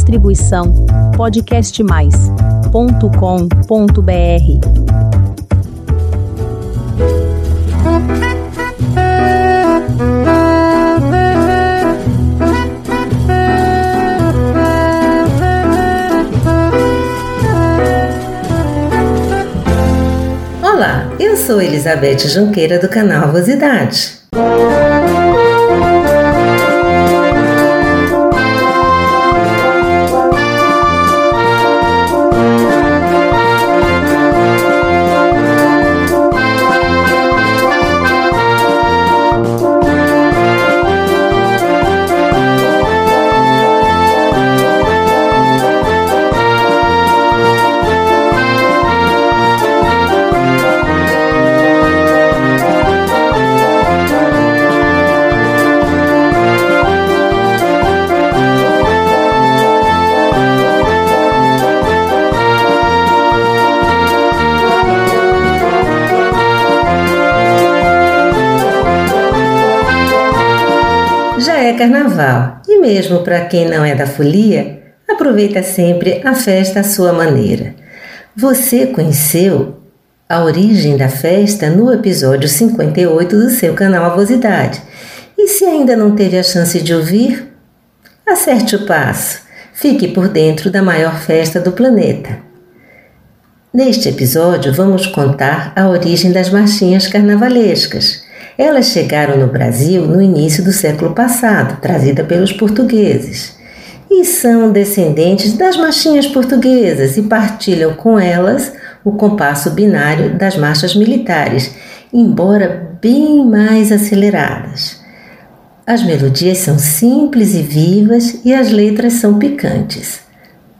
Distribuição podcastmais.com.br. Olá, eu sou Elizabeth Junqueira do canal Avosidade. Carnaval e, mesmo para quem não é da folia, aproveita sempre a festa à sua maneira. Você conheceu a origem da festa no episódio 58 do seu canal Avosidade. E se ainda não teve a chance de ouvir, acerte o passo, fique por dentro da maior festa do planeta. Neste episódio, vamos contar a origem das marchinhas carnavalescas. Elas chegaram no Brasil no início do século passado, trazida pelos portugueses, e são descendentes das marchinhas portuguesas e partilham com elas o compasso binário das marchas militares, embora bem mais aceleradas. As melodias são simples e vivas e as letras são picantes.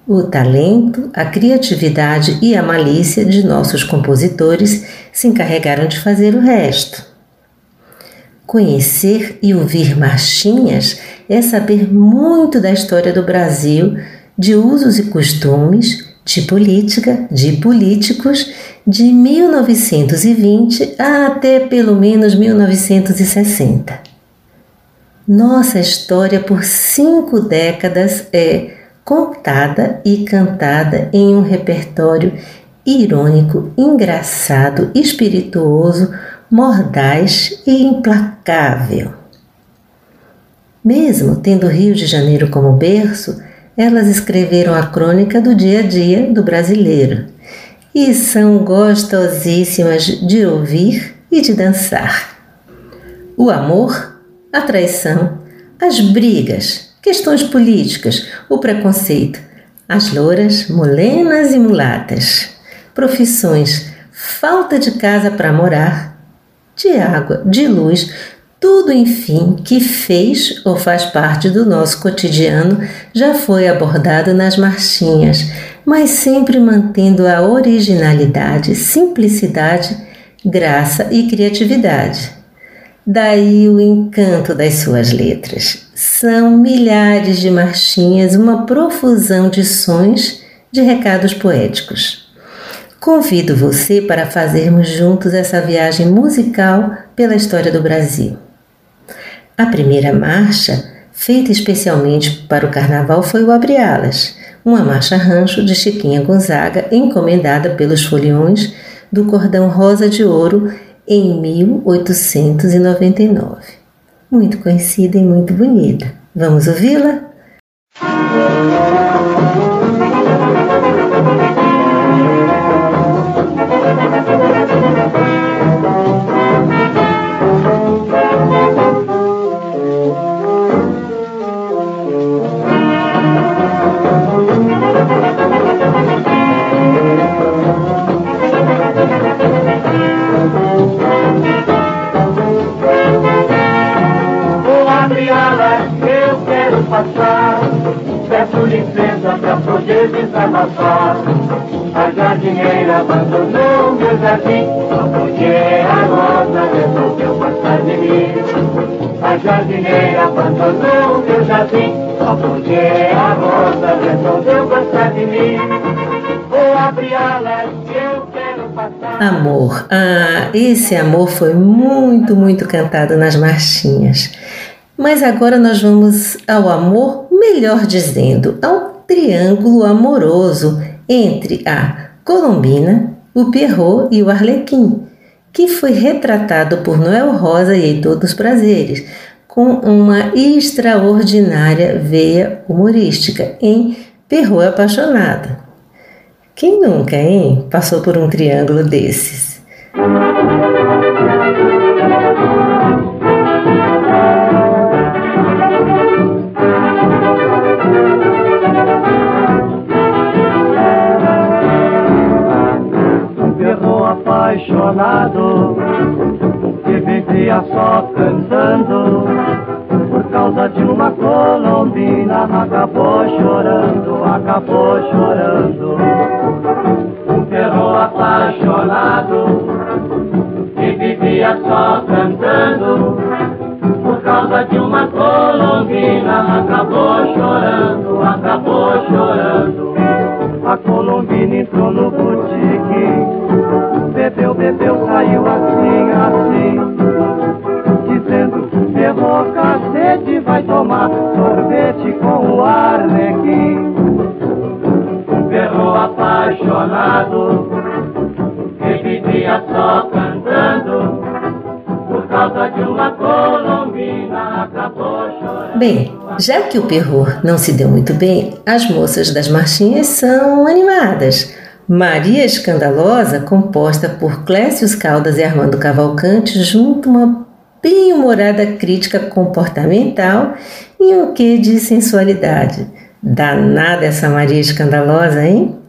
O talento, a criatividade e a malícia de nossos compositores se encarregaram de fazer o resto. Conhecer e ouvir marchinhas é saber muito da história do Brasil, de usos e costumes, de política, de políticos, de 1920 até pelo menos 1960. Nossa história por cinco décadas é contada e cantada em um repertório irônico, engraçado, espirituoso, mordaz e implacável. Mesmo tendo Rio de Janeiro como berço, elas escreveram a crônica do dia a dia do brasileiro e são gostosíssimas de ouvir e de dançar. O amor, a traição, as brigas, questões políticas, o preconceito, as louras, molenas e mulatas, profissões, falta de casa para morar, de água, de luz, tudo, enfim, que fez ou faz parte do nosso cotidiano já foi abordado nas marchinhas, mas sempre mantendo a originalidade, simplicidade, graça e criatividade. Daí o encanto das suas letras. São milhares de marchinhas, uma profusão de sons, de recados poéticos. Convido você para fazermos juntos essa viagem musical pela história do Brasil. A primeira marcha, feita especialmente para o carnaval, foi o Abre Alas, uma marcha rancho de Chiquinha Gonzaga, encomendada pelos foliões do Cordão Rosa de Ouro em 1899. Muito conhecida e muito bonita. Vamos ouvi-la? Alas, eu quero passar. Peço licença pra poder desabafar. A jardineira abandonou meu jardim, só porque a rosa resolveu passar de mim. A jardineira abandonou meu jardim, só porque a rosa resolveu passar de mim. Vou abrir alas, eu quero passar. Amor. Ah, esse amor foi muito, muito cantado nas marchinhas. Mas agora nós vamos ao amor, melhor dizendo, ao triângulo amoroso entre a Colombina, o Pierrot e o Arlequim, que foi retratado por Noel Rosa e Heitor dos Prazeres, com uma extraordinária veia humorística em Perro Apaixonado. Quem nunca, hein, passou por um triângulo desses? Apaixonado que vivia só cantando por causa de uma colombina acabou chorando, acabou chorando. Um perro apaixonado que vivia só cantando por causa de uma colombina acabou chorando, acabou chorando. A colombina entrou saiu assim, assim. Dizendo Ferrou cacete, vai tomar sorvete com o arlequim. Um apaixonado Que vivia só cantando Por causa de uma colombina acabou chorando. Bem, já que o perro não se deu muito bem, as moças das marchinhas são animadas. Maria Escandalosa, composta por Clécius Caldas e Armando Cavalcante, junto uma bem-humorada crítica comportamental e um quê de sensualidade. Danada essa Maria escandalosa, hein?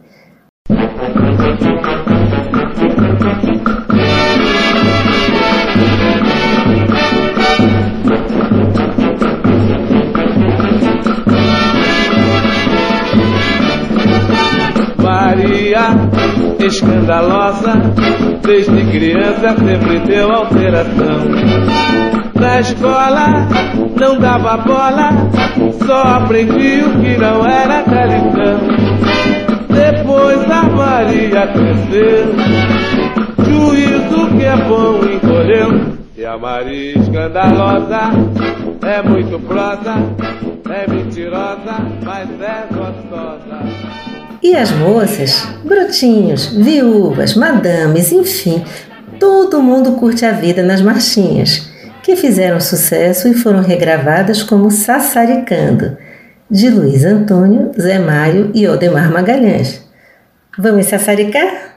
Escandalosa, desde criança sempre deu alteração. Na escola não dava bola, só aprendi o que não era tradição. Depois a Maria cresceu, juízo que é bom encolheu. E a Maria escandalosa é muito prosa, é mentirosa, mas é gostosa. E as moças, brotinhos, viúvas, madames, enfim, todo mundo curte a vida nas marchinhas, que fizeram sucesso e foram regravadas como Sassaricando, de Luiz Antônio, Zé Mário e Odemar Magalhães. Vamos sassaricar?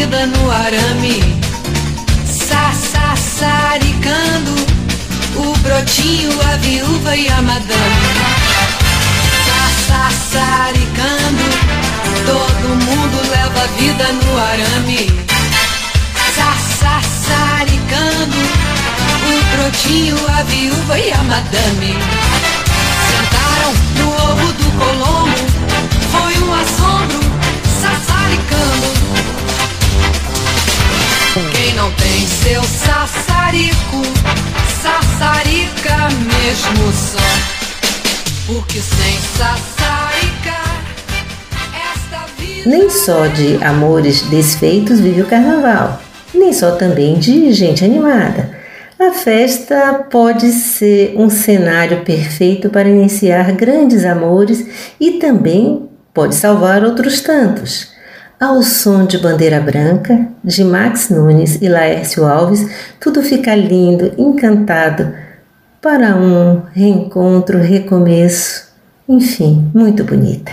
Vida no arame. Sassaricando, o brotinho, a viúva e a madame. Sassaricando, todo mundo leva a vida no arame. Sassaricando, o brotinho, a viúva e a madame. Sentaram no ovo do colombo, seu sassarico, sassarica mesmo só. Porque sem sassaricar, esta vida. Nem só de amores desfeitos vive o carnaval, nem só também de gente animada. A festa pode ser um cenário perfeito para iniciar grandes amores e também pode salvar outros tantos. Ao som de Bandeira Branca, de Max Nunes e Laércio Alves, tudo fica lindo, encantado, para um reencontro, recomeço, enfim, muito bonita.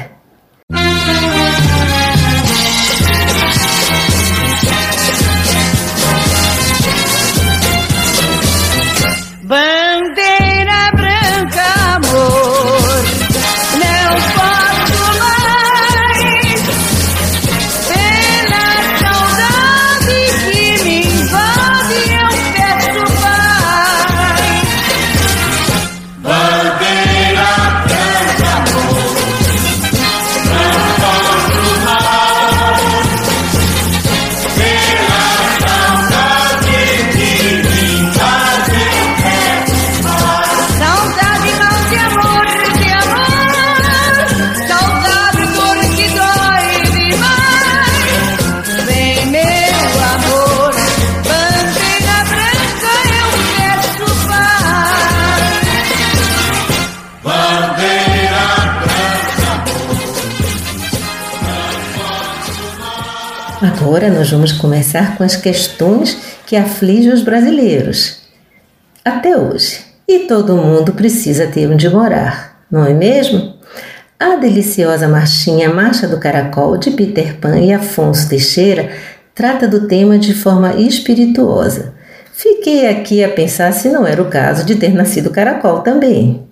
Agora nós vamos começar com as questões que afligem os brasileiros. Até hoje. E todo mundo precisa ter onde morar, não é mesmo? A deliciosa marchinha Marcha do Caracol de Peter Pan e Afonso Teixeira trata do tema de forma espirituosa. Fiquei aqui a pensar se não era o caso de ter nascido caracol também.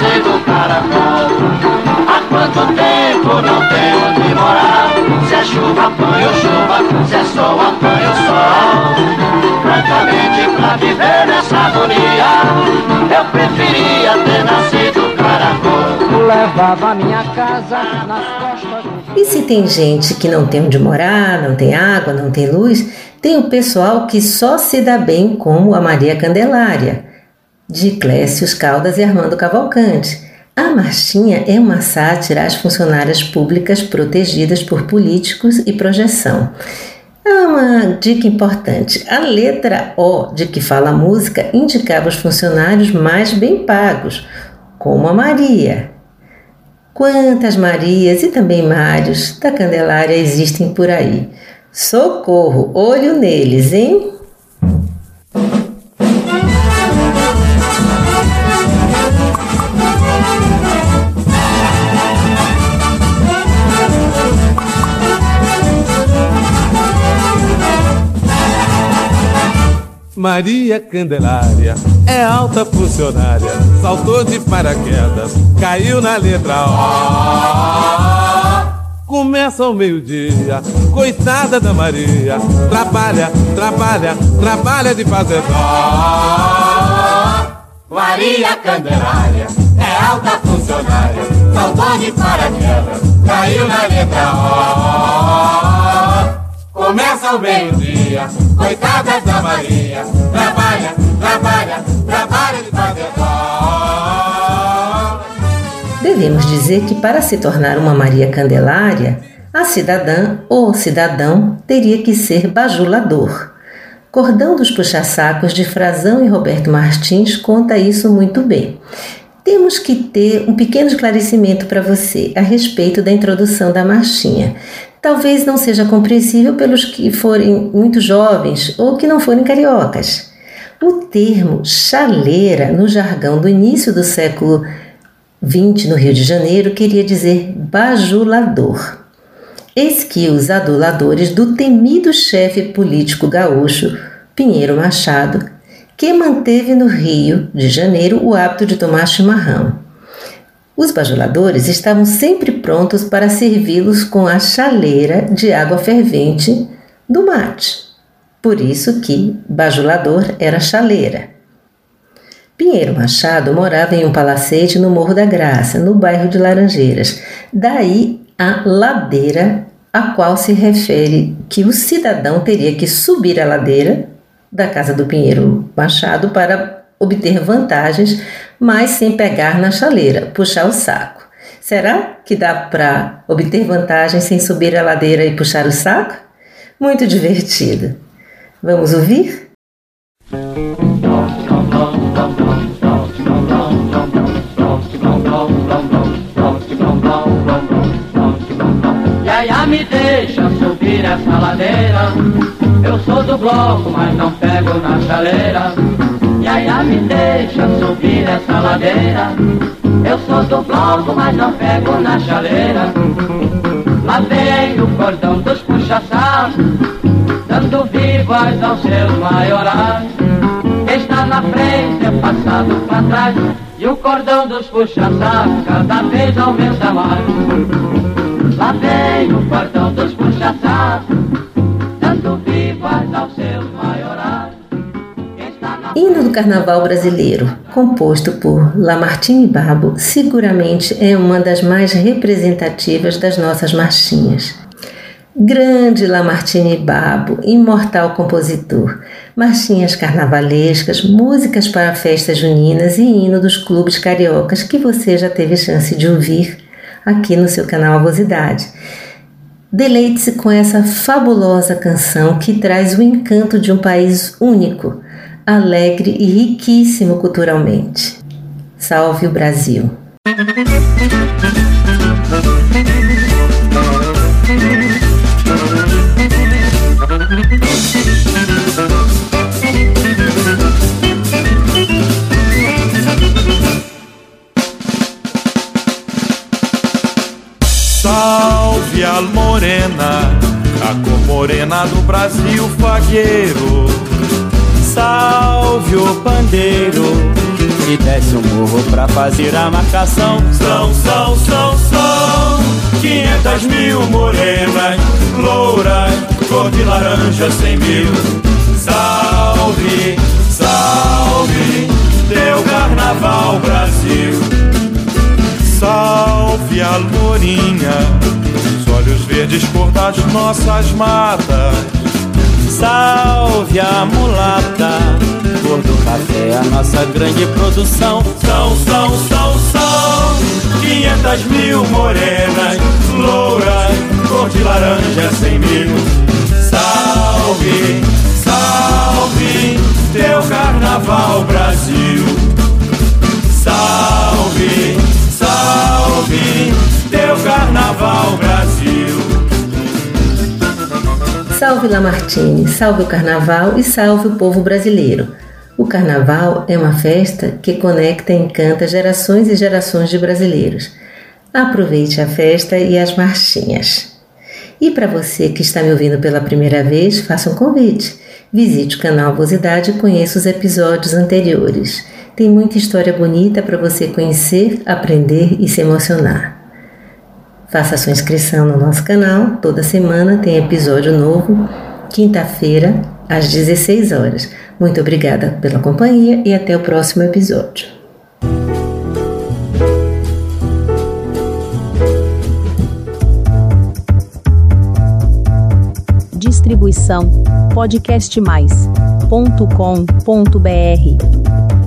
Ter nascido caracol. Há quanto tempo não tenho onde morar? Se é chuva apanho chuva, se é sol apanho sol. Francamente pra viver nessa agonia Eu preferia ter nascido caracol. Levava minha casa nas costas. E se tem gente que não tem onde morar, não tem água, não tem luz tem o pessoal que só se dá bem como a Maria Candelária, de Clécius Caldas e Armando Cavalcante. A marchinha é uma sátira às funcionárias públicas protegidas por políticos e projeção. É uma dica importante. A letra O de que fala a música indicava os funcionários mais bem pagos, como a Maria. Quantas Marias e também Mários da Candelária existem por aí? Socorro, olho neles, hein? Maria Candelária é alta funcionária, saltou de paraquedas, caiu na letra O. Começa ao meio-dia, coitada da Maria. Trabalha, trabalha, trabalha de fazer dó. Maria Candelária é alta funcionária, saltou de paraquedas, caiu na letra O. Começa ao meio-dia, coitada da Maria. Trabalha, trabalha, trabalha de fazer dó. Devemos dizer que para se tornar uma Maria Candelária, a cidadã ou cidadão teria que ser bajulador. Cordão dos Puxa-Sacos de Frazão e Roberto Martins conta isso muito bem. Temos que ter um pequeno esclarecimento para você a respeito da introdução da marchinha. Talvez não seja compreensível pelos que forem muito jovens ou que não forem cariocas. O termo chaleira, no jargão do início do século 20 no Rio de Janeiro queria dizer bajulador. Eis que os aduladores do temido chefe político gaúcho Pinheiro Machado, que manteve no Rio de Janeiro o hábito de tomar chimarrão. Os bajuladores estavam sempre prontos para servi-los com a chaleira de água fervente do mate. Por isso que bajulador era chaleira. Pinheiro Machado morava em um palacete no Morro da Graça, no bairro de Laranjeiras. Daí a ladeira a qual se refere que o cidadão teria que subir a ladeira da casa do Pinheiro Machado para obter vantagens, mas sem pegar na chaleira, puxar o saco. Será que dá para obter vantagens sem subir a ladeira e puxar o saco? Muito divertido. Vamos ouvir? Yaya me deixa subir essa ladeira Eu sou do bloco, mas não pego Yaya me deixa subir essa ladeira. Eu sou do bloco, mas não pego na chaleira. Lá vem o cordão dos puxa-sacos Dando vivas aos seus maiorais está na frente, é passado para trás E o cordão dos puxa-sacos cada vez aumenta mais. Lá vem o cordão dos puxa-sacos Hino do Carnaval Brasileiro, composto por Lamartine Babo, seguramente é uma das mais representativas das nossas marchinhas. Grande Lamartine Babo, imortal compositor, marchinhas carnavalescas, músicas para festas juninas e hino dos clubes cariocas que você já teve chance de ouvir aqui no seu canal Avosidade. Deleite-se com essa fabulosa canção que traz o encanto de um país único, alegre e riquíssimo culturalmente. Salve o Brasil! Salve a morena, a cor morena do Brasil fagueiro. Morro pra fazer a marcação. São, são, são, são quinhentas mil morenas, louras, cor de laranja cem mil. Salve, salve, teu carnaval Brasil. Salve a lourinha, os olhos verdes cor das nossas matas. Salve a mulata, cor do café, a nossa grande produção. São, são, são, são, quinhentas mil morenas, louras, cor de laranja, cem mil. Salve, salve, Salve Lamartine, salve o carnaval e salve o povo brasileiro. O carnaval é uma festa que conecta e encanta gerações e gerações de brasileiros. Aproveite a festa e as marchinhas. E para você que está me ouvindo pela primeira vez, faça um convite. Visite o canal Vosidade e conheça os episódios anteriores. Tem muita história bonita para você conhecer, aprender e se emocionar. Faça sua inscrição no nosso canal. Toda semana tem episódio novo, quinta-feira, às 16 horas. Muito obrigada pela companhia e até o próximo episódio. Distribuição podcastmais.com.br